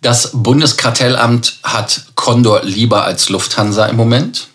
Das Bundeskartellamt hat Condor lieber als Lufthansa im Moment.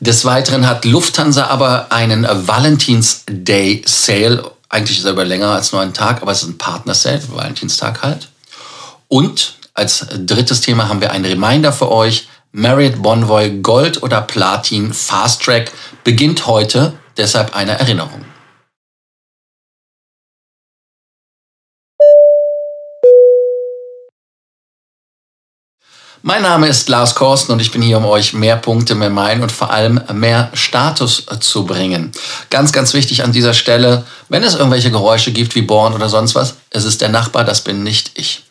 Des Weiteren hat Lufthansa aber einen Valentins Day Sale. Eigentlich ist er über länger als nur einen Tag, aber es ist ein Partner-Sale, Valentinstag halt. Und als drittes Thema haben wir einen Reminder für euch. Marriott Bonvoy Gold oder Platin Fast Track beginnt heute, deshalb eine Erinnerung. Mein Name ist Lars Korsten und ich bin hier, um euch mehr Punkte, mehr Meilen und vor allem mehr Status zu bringen. Ganz, ganz wichtig an dieser Stelle, wenn es irgendwelche Geräusche gibt wie Bohren oder sonst was, es ist der Nachbar, das bin nicht ich.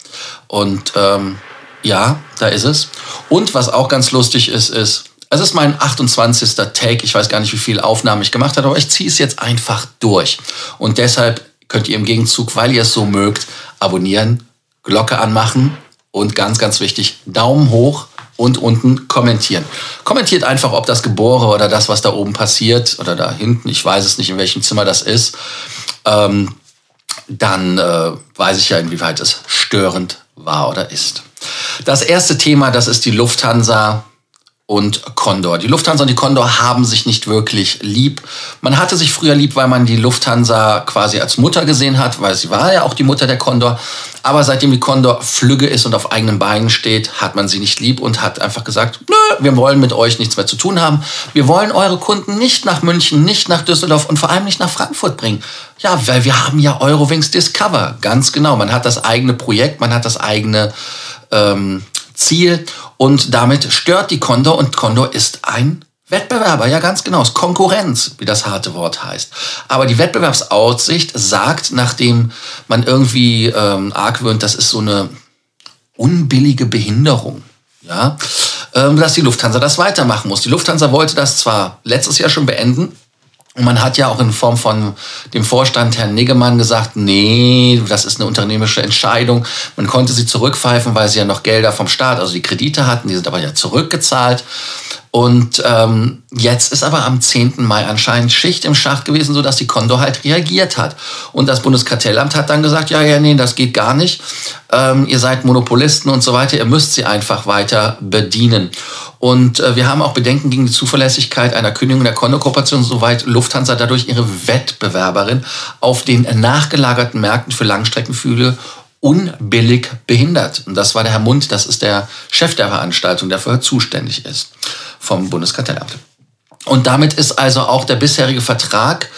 Und ähm, ja, da ist es. Und was auch ganz lustig ist, ist, es ist mein 28. Take. Ich weiß gar nicht, wie viel Aufnahmen ich gemacht habe, aber ich ziehe es jetzt einfach durch. Und deshalb könnt ihr im Gegenzug, weil ihr es so mögt, abonnieren, Glocke anmachen und ganz, ganz wichtig, Daumen hoch und unten kommentieren. Kommentiert einfach, ob das Gebore oder das, was da oben passiert oder da hinten, ich weiß es nicht, in welchem Zimmer das ist, ähm, dann äh, weiß ich ja, inwieweit es störend war oder ist. Das erste Thema, das ist die Lufthansa und Condor. Die Lufthansa und die Condor haben sich nicht wirklich lieb. Man hatte sich früher lieb, weil man die Lufthansa quasi als Mutter gesehen hat, weil sie war ja auch die Mutter der Condor. Aber seitdem die Condor flügge ist und auf eigenen Beinen steht, hat man sie nicht lieb und hat einfach gesagt, nö, wir wollen mit euch nichts mehr zu tun haben. Wir wollen eure Kunden nicht nach München, nicht nach Düsseldorf und vor allem nicht nach Frankfurt bringen. Ja, weil wir haben ja Eurowings Discover. Ganz genau. Man hat das eigene Projekt, man hat das eigene ähm, Ziel und damit stört die Condor und Condor ist ein Wettbewerber, ja ganz genau, ist Konkurrenz, wie das harte Wort heißt. Aber die Wettbewerbsaussicht sagt, nachdem man irgendwie ähm, argwöhnt, das ist so eine unbillige Behinderung, ja, ähm, dass die Lufthansa das weitermachen muss. Die Lufthansa wollte das zwar letztes Jahr schon beenden, und man hat ja auch in Form von dem Vorstand Herrn Niggemann gesagt, nee, das ist eine unternehmerische Entscheidung. Man konnte sie zurückpfeifen, weil sie ja noch Gelder vom Staat, also die Kredite hatten, die sind aber ja zurückgezahlt. Und ähm, jetzt ist aber am 10. Mai anscheinend Schicht im Schacht gewesen, sodass die Condor halt reagiert hat. Und das Bundeskartellamt hat dann gesagt, ja, ja, nee, das geht gar nicht. Ähm, ihr seid Monopolisten und so weiter, ihr müsst sie einfach weiter bedienen. Und äh, wir haben auch Bedenken gegen die Zuverlässigkeit einer Kündigung der Condor-Kooperation, soweit Lufthansa dadurch ihre Wettbewerberin auf den nachgelagerten Märkten für Langstreckenflüge unbillig behindert. Und das war der Herr Mund, das ist der Chef der Veranstaltung, der für zuständig ist vom Bundeskartellamt. Und damit ist also auch der bisherige Vertrag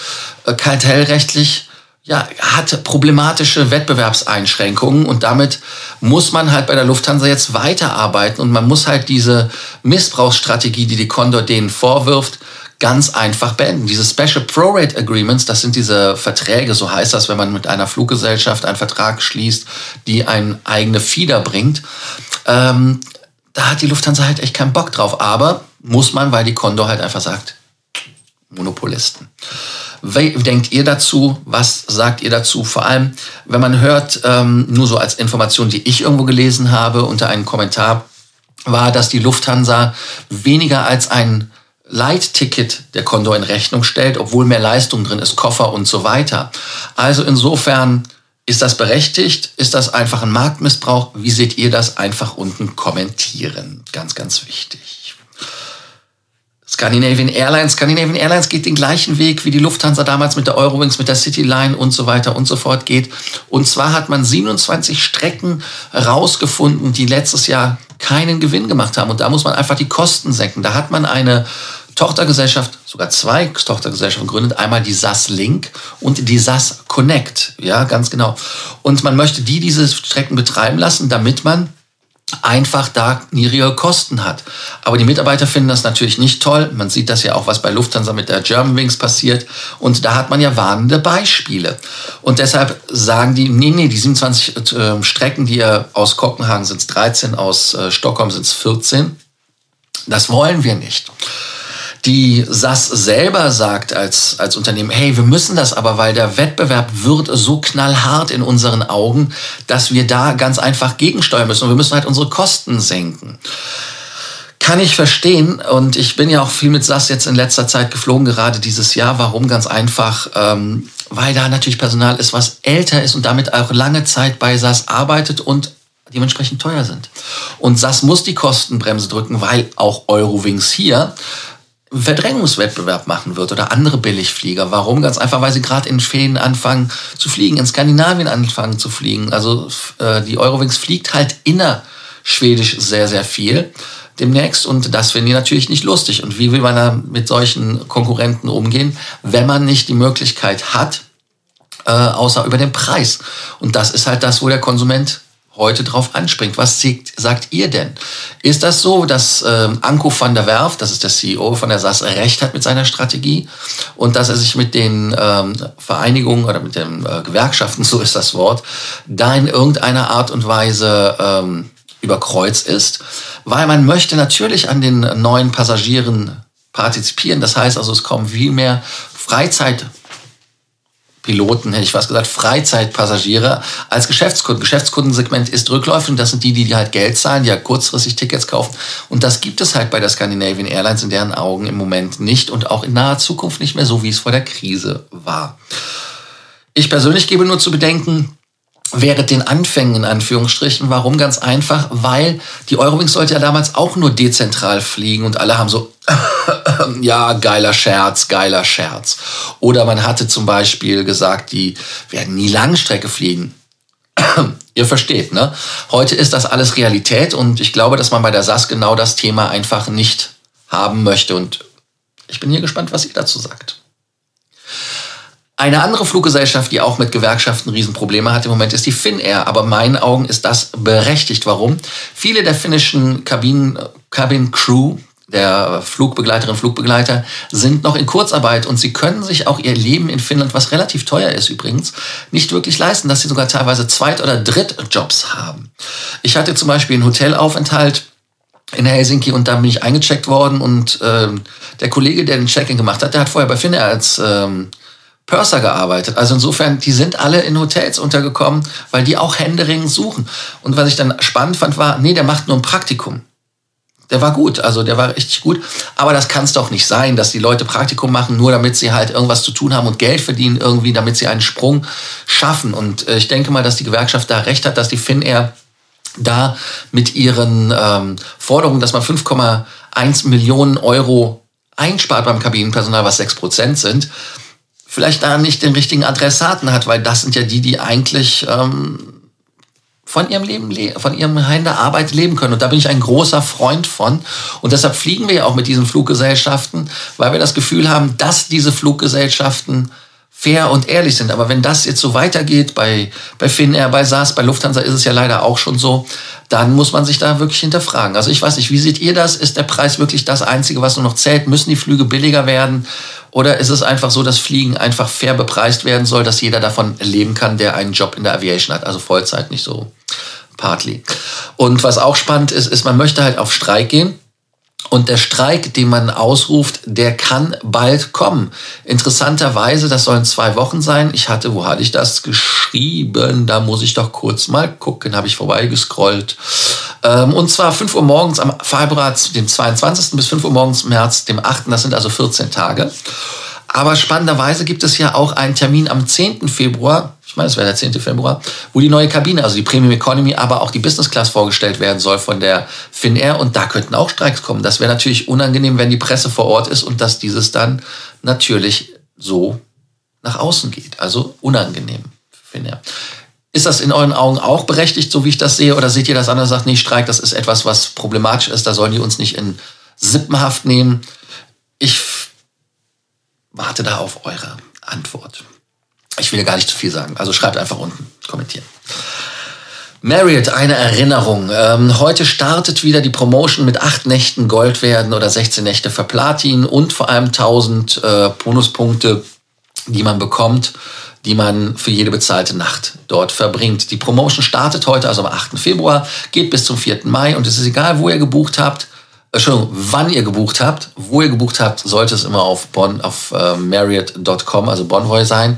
äh, kartellrechtlich ja, hat problematische Wettbewerbseinschränkungen und damit muss man halt bei der Lufthansa jetzt weiterarbeiten und man muss halt diese Missbrauchsstrategie, die die Condor denen vorwirft, ganz einfach beenden. Diese Special Pro-Rate Agreements, das sind diese Verträge, so heißt das, wenn man mit einer Fluggesellschaft einen Vertrag schließt, die ein eigene Fieder bringt. Ähm, da hat die Lufthansa halt echt keinen Bock drauf. Aber muss man, weil die Condor halt einfach sagt, Monopolisten. Wie denkt ihr dazu? Was sagt ihr dazu? Vor allem, wenn man hört, ähm, nur so als Information, die ich irgendwo gelesen habe, unter einem Kommentar, war, dass die Lufthansa weniger als ein Leitticket der Condor in Rechnung stellt, obwohl mehr Leistung drin ist, Koffer und so weiter. Also insofern ist das berechtigt? Ist das einfach ein Marktmissbrauch? Wie seht ihr das? Einfach unten kommentieren. Ganz, ganz wichtig. Scandinavian Airlines. Scandinavian Airlines geht den gleichen Weg, wie die Lufthansa damals mit der Eurowings, mit der Cityline und so weiter und so fort geht. Und zwar hat man 27 Strecken rausgefunden, die letztes Jahr keinen Gewinn gemacht haben. Und da muss man einfach die Kosten senken. Da hat man eine Tochtergesellschaft, sogar zwei Tochtergesellschaften gegründet. Einmal die SAS Link und die SAS Connect. Ja, ganz genau. Und man möchte die diese Strecken betreiben lassen, damit man einfach da niedrigere Kosten hat. Aber die Mitarbeiter finden das natürlich nicht toll. Man sieht das ja auch, was bei Lufthansa mit der Germanwings passiert. Und da hat man ja warnende Beispiele. Und deshalb sagen die, nee, nee, die 27 äh, Strecken, die aus Kopenhagen sind es 13, aus äh, Stockholm sind es 14. Das wollen wir nicht die SAS selber sagt als, als Unternehmen, hey, wir müssen das aber, weil der Wettbewerb wird so knallhart in unseren Augen, dass wir da ganz einfach gegensteuern müssen und wir müssen halt unsere Kosten senken. Kann ich verstehen und ich bin ja auch viel mit SAS jetzt in letzter Zeit geflogen, gerade dieses Jahr. Warum? Ganz einfach, ähm, weil da natürlich Personal ist, was älter ist und damit auch lange Zeit bei SAS arbeitet und dementsprechend teuer sind. Und SAS muss die Kostenbremse drücken, weil auch Eurowings hier Verdrängungswettbewerb machen wird oder andere Billigflieger. Warum? Ganz einfach, weil sie gerade in Schweden anfangen zu fliegen, in Skandinavien anfangen zu fliegen. Also äh, die Eurowings fliegt halt innerschwedisch sehr, sehr viel demnächst und das finden die natürlich nicht lustig. Und wie will man da mit solchen Konkurrenten umgehen, wenn man nicht die Möglichkeit hat, äh, außer über den Preis. Und das ist halt das, wo der Konsument heute drauf anspringt. Was sagt ihr denn? Ist das so, dass ähm, Anko van der Werf, das ist der CEO von der SAS, recht hat mit seiner Strategie und dass er sich mit den ähm, Vereinigungen oder mit den äh, Gewerkschaften, so ist das Wort, da in irgendeiner Art und Weise ähm, überkreuzt ist? Weil man möchte natürlich an den neuen Passagieren partizipieren. Das heißt also, es kommen viel mehr Freizeit Piloten, hätte ich fast gesagt, Freizeitpassagiere als Geschäftskunden. Geschäftskundensegment ist rückläufig und das sind die, die halt Geld zahlen, die halt kurzfristig Tickets kaufen. Und das gibt es halt bei der Scandinavian Airlines in deren Augen im Moment nicht und auch in naher Zukunft nicht mehr so, wie es vor der Krise war. Ich persönlich gebe nur zu bedenken, während den Anfängen in Anführungsstrichen. Warum? Ganz einfach, weil die Eurowings sollte ja damals auch nur dezentral fliegen und alle haben so, ja, geiler Scherz, geiler Scherz. Oder man hatte zum Beispiel gesagt, die werden nie Langstrecke fliegen. Ihr versteht, ne? Heute ist das alles Realität und ich glaube, dass man bei der SAS genau das Thema einfach nicht haben möchte und ich bin hier gespannt, was ihr dazu sagt. Eine andere Fluggesellschaft, die auch mit Gewerkschaften Riesenprobleme hat im Moment, ist die Finnair. Aber in meinen Augen ist das berechtigt. Warum? Viele der finnischen Kabinen, Cabin Crew, der Flugbegleiterinnen Flugbegleiter sind noch in Kurzarbeit und sie können sich auch ihr Leben in Finnland, was relativ teuer ist übrigens, nicht wirklich leisten, dass sie sogar teilweise Zweit- oder Drittjobs haben. Ich hatte zum Beispiel einen Hotelaufenthalt in Helsinki und da bin ich eingecheckt worden und ähm, der Kollege, der den Check-in gemacht hat, der hat vorher bei Finnair als ähm, Purser gearbeitet. Also insofern, die sind alle in Hotels untergekommen, weil die auch Händering suchen. Und was ich dann spannend fand, war, nee, der macht nur ein Praktikum. Der war gut, also der war richtig gut. Aber das kann es doch nicht sein, dass die Leute Praktikum machen, nur damit sie halt irgendwas zu tun haben und Geld verdienen irgendwie, damit sie einen Sprung schaffen. Und äh, ich denke mal, dass die Gewerkschaft da recht hat, dass die Finnair da mit ihren ähm, Forderungen, dass man 5,1 Millionen Euro einspart beim Kabinenpersonal, was 6 Prozent sind, vielleicht da nicht den richtigen Adressaten hat, weil das sind ja die, die eigentlich ähm, von ihrem Leben, von ihrem Heim der Arbeit leben können. Und da bin ich ein großer Freund von. Und deshalb fliegen wir ja auch mit diesen Fluggesellschaften, weil wir das Gefühl haben, dass diese Fluggesellschaften fair und ehrlich sind. Aber wenn das jetzt so weitergeht, bei, bei Finnair, bei SAS, bei Lufthansa ist es ja leider auch schon so, dann muss man sich da wirklich hinterfragen. Also ich weiß nicht, wie seht ihr das? Ist der Preis wirklich das Einzige, was nur noch zählt? Müssen die Flüge billiger werden? Oder ist es einfach so, dass Fliegen einfach fair bepreist werden soll, dass jeder davon leben kann, der einen Job in der Aviation hat? Also Vollzeit, nicht so partly. Und was auch spannend ist, ist, man möchte halt auf Streik gehen. Und der Streik, den man ausruft, der kann bald kommen. Interessanterweise, das sollen zwei Wochen sein. Ich hatte, wo hatte ich das geschrieben? Da muss ich doch kurz mal gucken, habe ich vorbeigescrollt. Ähm, und zwar 5 Uhr morgens am Februar, dem 22. bis 5 Uhr morgens März, dem 8. Das sind also 14 Tage. Aber spannenderweise gibt es ja auch einen Termin am 10. Februar, ich meine, es wäre der 10. Februar, wo die neue Kabine, also die Premium Economy, aber auch die Business Class vorgestellt werden soll von der Finnair. Und da könnten auch Streiks kommen. Das wäre natürlich unangenehm, wenn die Presse vor Ort ist und dass dieses dann natürlich so nach außen geht. Also unangenehm, Finnair. Ist das in euren Augen auch berechtigt, so wie ich das sehe? Oder seht ihr das anders? Sagt, nee, Streik, das ist etwas, was problematisch ist. Da sollen die uns nicht in Sippenhaft nehmen. Ich warte da auf eure Antwort. Ich will gar nicht zu viel sagen. Also schreibt einfach unten, kommentieren. Marriott, eine Erinnerung. Ähm, heute startet wieder die Promotion mit acht Nächten Gold werden oder 16 Nächte für Platin und vor allem 1000 äh, Bonuspunkte, die man bekommt, die man für jede bezahlte Nacht dort verbringt. Die Promotion startet heute, also am 8. Februar, geht bis zum 4. Mai und es ist egal, wo ihr gebucht habt. Entschuldigung, wann ihr gebucht habt, wo ihr gebucht habt, sollte es immer auf Bonn, auf äh, Marriott.com, also Bonvoy sein.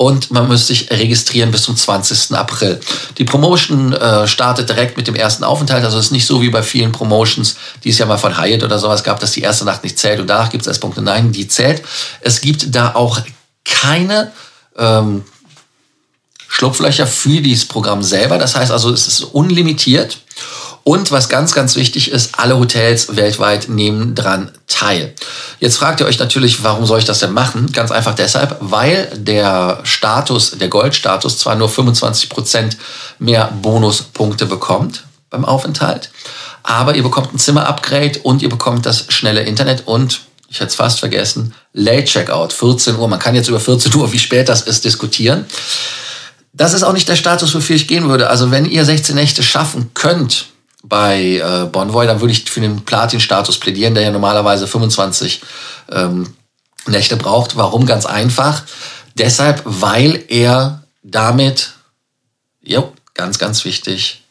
Und man muss sich registrieren bis zum 20. April. Die Promotion äh, startet direkt mit dem ersten Aufenthalt. Also es ist nicht so wie bei vielen Promotions, die es ja mal von Hyatt oder sowas gab, dass die erste Nacht nicht zählt und danach gibt es erst Punkte. Nein, die zählt. Es gibt da auch keine ähm, Schlupflöcher für dieses Programm selber. Das heißt also, es ist unlimitiert. Und was ganz, ganz wichtig ist, alle Hotels weltweit nehmen dran teil. Jetzt fragt ihr euch natürlich, warum soll ich das denn machen? Ganz einfach deshalb, weil der Status, der Goldstatus zwar nur 25 Prozent mehr Bonuspunkte bekommt beim Aufenthalt, aber ihr bekommt ein Zimmer-Upgrade und ihr bekommt das schnelle Internet und ich hätte es fast vergessen, Late Checkout, 14 Uhr. Man kann jetzt über 14 Uhr, wie spät das ist, diskutieren. Das ist auch nicht der Status, wofür ich gehen würde. Also wenn ihr 16 Nächte schaffen könnt bei äh, Bonvoy, dann würde ich für den Platin-Status plädieren, der ja normalerweise 25 ähm, Nächte braucht. Warum? Ganz einfach. Deshalb, weil er damit, jo, ganz, ganz wichtig,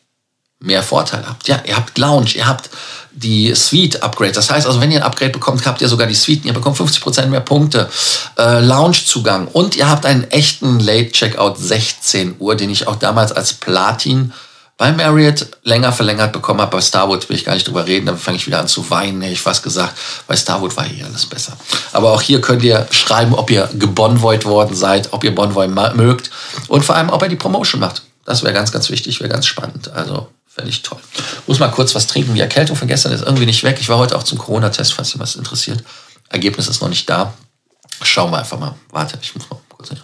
mehr Vorteile habt. Ja, ihr habt Lounge, ihr habt die Suite-Upgrade. Das heißt also, wenn ihr ein Upgrade bekommt, habt ihr sogar die Suite. Ihr bekommt 50% mehr Punkte, äh, Lounge-Zugang und ihr habt einen echten Late-Checkout 16 Uhr, den ich auch damals als Platin bei Marriott länger verlängert bekommen habe. Bei Starwood will ich gar nicht drüber reden, dann fange ich wieder an zu weinen, hätte ich fast gesagt. Bei Starwood war hier alles besser. Aber auch hier könnt ihr schreiben, ob ihr gebonvoid worden seid, ob ihr Bonvoy mögt und vor allem, ob ihr die Promotion macht. Das wäre ganz, ganz wichtig, wäre ganz spannend. Also Fände ich toll. Muss mal kurz was trinken. Die Erkältung von gestern ist irgendwie nicht weg. Ich war heute auch zum Corona-Test, falls was interessiert. Ergebnis ist noch nicht da. Schauen wir einfach mal. Warte, ich muss mal kurz hin.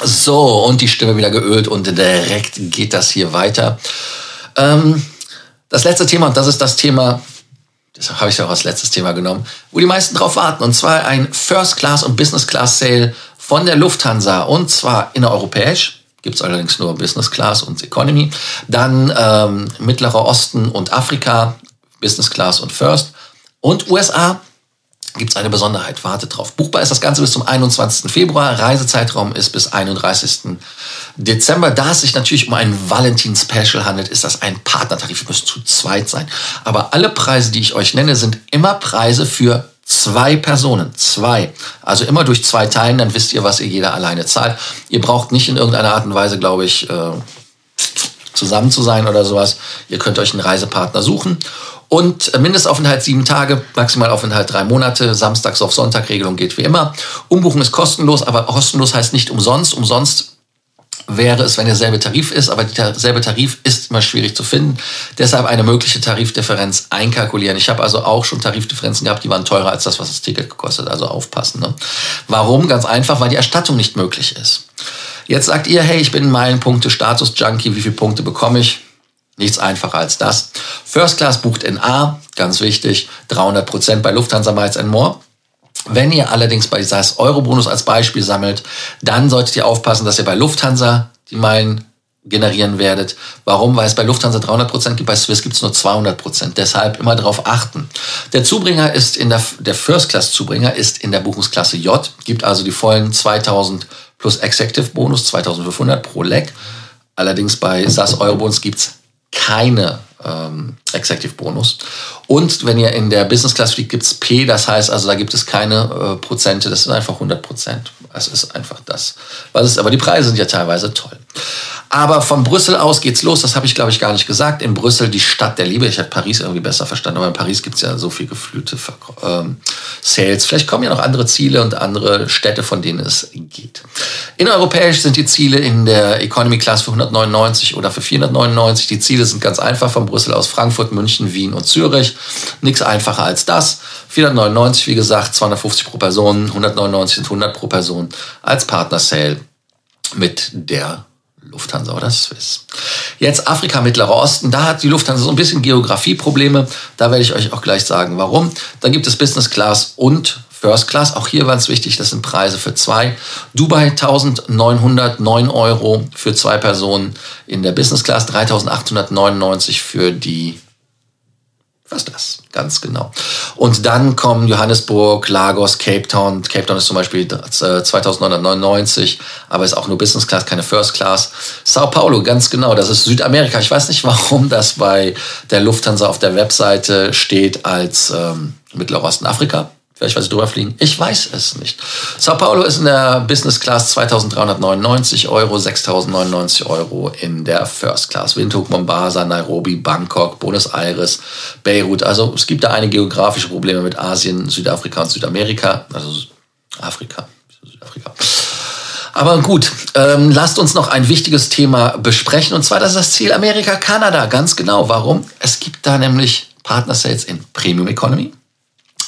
So, und die Stimme wieder geölt und direkt geht das hier weiter. Ähm, das letzte Thema, und das ist das Thema, deshalb habe ich es auch als letztes Thema genommen, wo die meisten drauf warten, und zwar ein First Class und Business Class Sale von der Lufthansa und zwar innereuropäisch. Gibt es allerdings nur Business Class und Economy. Dann ähm, Mittlerer Osten und Afrika, Business Class und First. Und USA gibt es eine Besonderheit. Wartet drauf. Buchbar ist das Ganze bis zum 21. Februar. Reisezeitraum ist bis 31. Dezember. Da es sich natürlich um einen Valentin-Special handelt, ist das ein Partnertarif. Ihr müsst zu zweit sein. Aber alle Preise, die ich euch nenne, sind immer Preise für Zwei Personen, zwei. Also immer durch zwei teilen, dann wisst ihr, was ihr jeder alleine zahlt. Ihr braucht nicht in irgendeiner Art und Weise, glaube ich, äh, zusammen zu sein oder sowas. Ihr könnt euch einen Reisepartner suchen. Und Mindestaufenthalt sieben Tage, Maximalaufenthalt drei Monate, Samstags auf Sonntag Regelung geht wie immer. Umbuchen ist kostenlos, aber kostenlos heißt nicht umsonst. Umsonst wäre es, wenn derselbe Tarif ist, aber derselbe Tarif ist immer schwierig zu finden. Deshalb eine mögliche Tarifdifferenz einkalkulieren. Ich habe also auch schon Tarifdifferenzen gehabt, die waren teurer als das, was das Ticket gekostet. Also aufpassen. Ne? Warum? Ganz einfach, weil die Erstattung nicht möglich ist. Jetzt sagt ihr, hey, ich bin Meilenpunkte-Status-Junkie, wie viele Punkte bekomme ich? Nichts einfacher als das. First Class bucht in A, ganz wichtig, 300 Prozent bei Lufthansa Miles More. Wenn ihr allerdings bei SAS Eurobonus als Beispiel sammelt, dann solltet ihr aufpassen, dass ihr bei Lufthansa die Meilen generieren werdet. Warum? Weil es bei Lufthansa 300% gibt, bei Swiss gibt es nur 200%. Deshalb immer darauf achten. Der Zubringer ist in der, der First-Class-Zubringer ist in der Buchungsklasse J, gibt also die vollen 2000 plus Executive Bonus, 2500 pro Leg. Allerdings bei SAS Eurobonus gibt es keine ähm, Executive Bonus. Und wenn ihr in der Business Class fliegt, gibt es P, das heißt also, da gibt es keine äh, Prozente, das sind einfach 100 Prozent. Es ist einfach das. Was ist, aber die Preise sind ja teilweise toll. Aber von Brüssel aus geht's los, das habe ich glaube ich gar nicht gesagt. In Brüssel die Stadt der Liebe. Ich habe Paris irgendwie besser verstanden, aber in Paris gibt's ja so viel geflühte ähm, Sales. Vielleicht kommen ja noch andere Ziele und andere Städte, von denen es geht. Innereuropäisch sind die Ziele in der Economy Class für 199 oder für 499. Die Ziele sind ganz einfach von Brüssel aus Frankfurt, München, Wien und Zürich. Nichts einfacher als das. 499, wie gesagt, 250 pro Person, 199 sind 100 pro Person als Partner-Sale mit der Lufthansa oder Swiss. Jetzt Afrika, Mittlerer Osten, da hat die Lufthansa so ein bisschen Geografieprobleme. Da werde ich euch auch gleich sagen, warum. Da gibt es Business Class und First Class. Auch hier war es wichtig, das sind Preise für zwei. Dubai 1909 Euro für zwei Personen in der Business Class, 3899 für die was das? Ganz genau. Und dann kommen Johannesburg, Lagos, Cape Town. Cape Town ist zum Beispiel 2999, äh, aber ist auch nur Business Class, keine First Class. Sao Paulo, ganz genau, das ist Südamerika. Ich weiß nicht, warum das bei der Lufthansa auf der Webseite steht als ähm, Mittlerer Osten Afrika. Vielleicht, weil sie drüber fliegen. Ich weiß es nicht. Sao Paulo ist in der Business Class 2399 Euro, 6099 Euro in der First Class. Windhoek, Mombasa, Nairobi, Bangkok, Buenos Aires, Beirut. Also es gibt da einige geografische Probleme mit Asien, Südafrika und Südamerika. Also Afrika. Südafrika. Aber gut, ähm, lasst uns noch ein wichtiges Thema besprechen. Und zwar das ist das Ziel Amerika, Kanada. Ganz genau. Warum? Es gibt da nämlich Partner Sales in Premium Economy,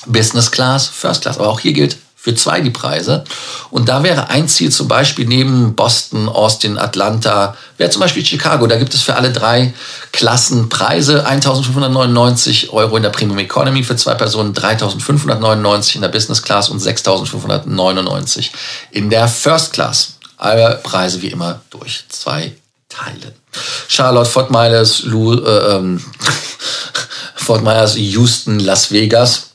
Business Class, First Class. Aber auch hier gilt für zwei die Preise. Und da wäre ein Ziel zum Beispiel neben Boston, Austin, Atlanta, wäre zum Beispiel Chicago. Da gibt es für alle drei Klassen Preise. 1.599 Euro in der Premium Economy für zwei Personen, 3.599 in der Business Class und 6.599 in der First Class. Alle Preise wie immer durch zwei Teile. Charlotte, Fort Myers, Lou, äh, ähm, Fort Myers, Houston, Las Vegas.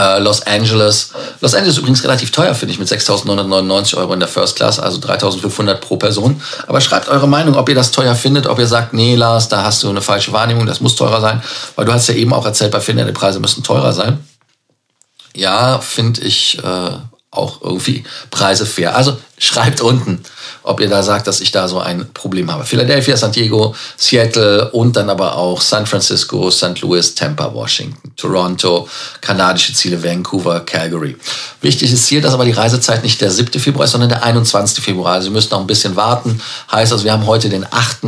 Äh, Los Angeles. Los Angeles ist übrigens relativ teuer, finde ich, mit 6.999 Euro in der First Class, also 3.500 pro Person. Aber schreibt eure Meinung, ob ihr das teuer findet, ob ihr sagt, nee, Lars, da hast du eine falsche Wahrnehmung, das muss teurer sein. Weil du hast ja eben auch erzählt, bei Finder, die Preise müssen teurer sein. Ja, finde ich äh, auch irgendwie Preise fair. Also schreibt unten, ob ihr da sagt, dass ich da so ein Problem habe. Philadelphia, San Diego, Seattle und dann aber auch San Francisco, St. Louis, Tampa, Washington, Toronto, kanadische Ziele, Vancouver, Calgary. Wichtig ist hier, dass aber die Reisezeit nicht der 7. Februar ist, sondern der 21. Februar. Also ihr müsst noch ein bisschen warten. Heißt also, wir haben heute den 8.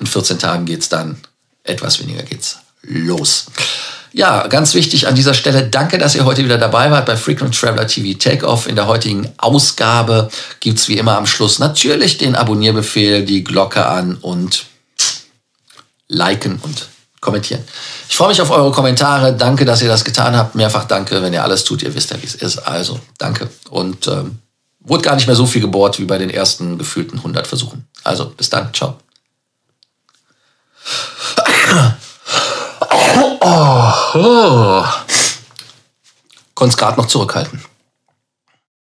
In 14 Tagen geht's dann, etwas weniger geht's los. Ja, ganz wichtig an dieser Stelle, danke, dass ihr heute wieder dabei wart bei Frequent Traveler TV Takeoff. In der heutigen Ausgabe gibt's wie immer am Schluss natürlich den Abonnierbefehl, die Glocke an und liken und kommentieren. Ich freue mich auf eure Kommentare. Danke, dass ihr das getan habt. Mehrfach danke, wenn ihr alles tut. Ihr wisst ja, wie es ist. Also, danke. Und ähm, wurde gar nicht mehr so viel gebohrt wie bei den ersten gefühlten 100 Versuchen. Also, bis dann. Ciao. Oh, oh. Konnte es gerade noch zurückhalten.